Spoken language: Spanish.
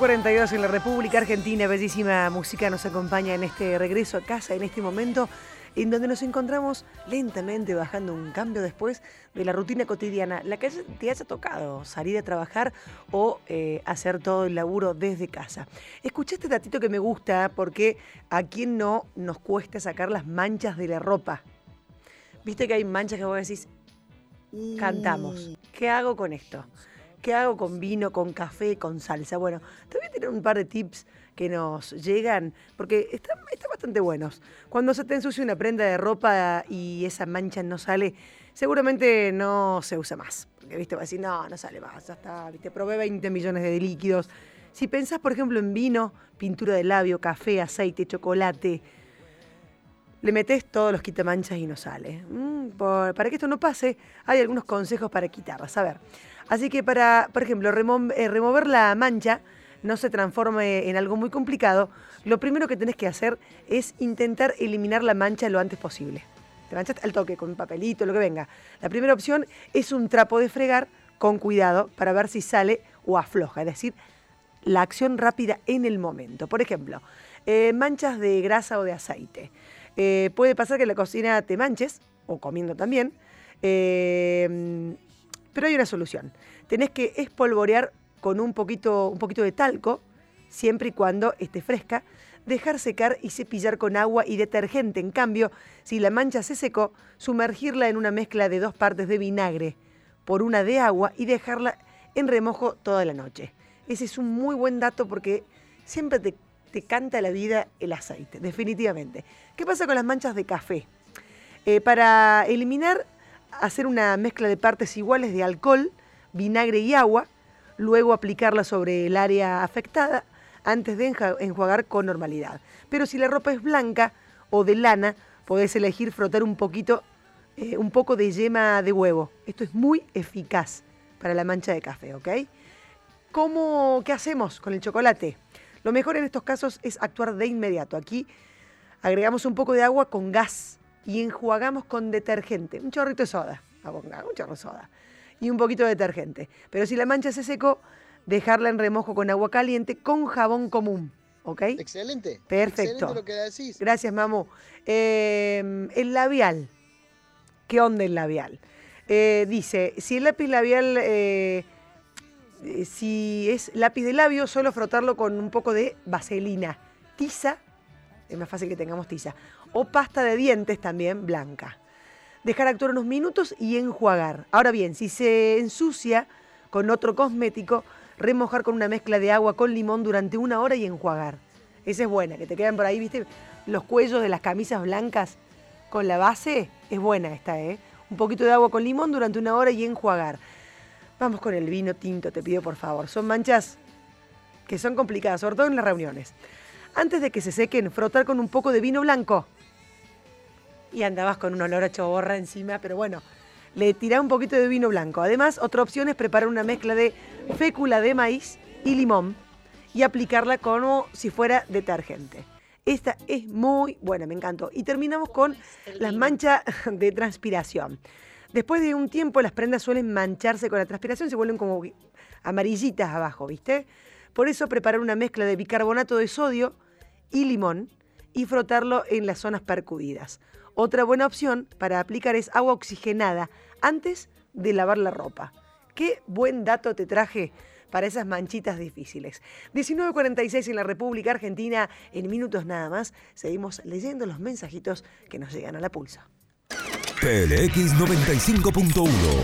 19.42 en la República Argentina, bellísima música nos acompaña en este regreso a casa, en este momento en donde nos encontramos lentamente bajando un cambio después de la rutina cotidiana, la que te haya tocado salir a trabajar o eh, hacer todo el laburo desde casa. Escuché este datito que me gusta porque a quien no nos cuesta sacar las manchas de la ropa. Viste que hay manchas que vos decís, cantamos. ¿Qué hago con esto? ¿Qué hago con vino, con café, con salsa? Bueno, te voy a tener un par de tips que nos llegan, porque están, bastante buenos. Cuando se te ensucia una prenda de ropa y esa mancha no sale, seguramente no se usa más. Porque, viste, va a decir, no, no sale más, ya está, viste, probé 20 millones de líquidos. Si pensás, por ejemplo, en vino, pintura de labio, café, aceite, chocolate, le metes todos los quitamanchas y no sale. Mm, para que esto no pase, hay algunos consejos para quitarlas. A ver, Así que para, por ejemplo, eh, remover la mancha no se transforme en algo muy complicado, lo primero que tenés que hacer es intentar eliminar la mancha lo antes posible. Te manchaste al toque con un papelito, lo que venga. La primera opción es un trapo de fregar con cuidado para ver si sale o afloja, es decir, la acción rápida en el momento. Por ejemplo, eh, manchas de grasa o de aceite. Eh, puede pasar que en la cocina te manches, o comiendo también, pero hay una solución. Tenés que espolvorear con un poquito, un poquito de talco, siempre y cuando esté fresca, dejar secar y cepillar con agua y detergente. En cambio, si la mancha se secó, sumergirla en una mezcla de dos partes de vinagre por una de agua y dejarla en remojo toda la noche. Ese es un muy buen dato porque siempre te, te canta la vida el aceite, definitivamente. ¿Qué pasa con las manchas de café? Eh, para eliminar hacer una mezcla de partes iguales de alcohol, vinagre y agua, luego aplicarla sobre el área afectada antes de enjuagar con normalidad. Pero si la ropa es blanca o de lana, podés elegir frotar un poquito, eh, un poco de yema de huevo. Esto es muy eficaz para la mancha de café, ¿ok? ¿Cómo, ¿Qué hacemos con el chocolate? Lo mejor en estos casos es actuar de inmediato. Aquí agregamos un poco de agua con gas y enjuagamos con detergente, un chorrito de soda, un chorro de soda y un poquito de detergente. Pero si la mancha se secó, dejarla en remojo con agua caliente con jabón común. ¿Ok? Excelente. Perfecto. Excelente lo que decís. Gracias, mamu. Eh, el labial. ¿Qué onda el labial? Eh, dice, si el lápiz labial, eh, si es lápiz de labio, solo frotarlo con un poco de vaselina, tiza es más fácil que tengamos tiza. O pasta de dientes también blanca. Dejar actuar unos minutos y enjuagar. Ahora bien, si se ensucia con otro cosmético, remojar con una mezcla de agua con limón durante una hora y enjuagar. Esa es buena, que te quedan por ahí, ¿viste? Los cuellos de las camisas blancas con la base, es buena esta, ¿eh? Un poquito de agua con limón durante una hora y enjuagar. Vamos con el vino tinto, te pido por favor. Son manchas que son complicadas, sobre todo en las reuniones. Antes de que se sequen, frotar con un poco de vino blanco. Y andabas con un olor a choborra encima, pero bueno, le tirá un poquito de vino blanco. Además, otra opción es preparar una mezcla de fécula de maíz y limón y aplicarla como si fuera detergente. Esta es muy buena, me encantó. Y terminamos con las manchas de transpiración. Después de un tiempo las prendas suelen mancharse con la transpiración, se vuelven como amarillitas abajo, ¿viste? Por eso preparar una mezcla de bicarbonato de sodio y limón y frotarlo en las zonas percudidas. Otra buena opción para aplicar es agua oxigenada antes de lavar la ropa. Qué buen dato te traje para esas manchitas difíciles. 19.46 en la República Argentina, en minutos nada más, seguimos leyendo los mensajitos que nos llegan a la pulsa. PLX 95.1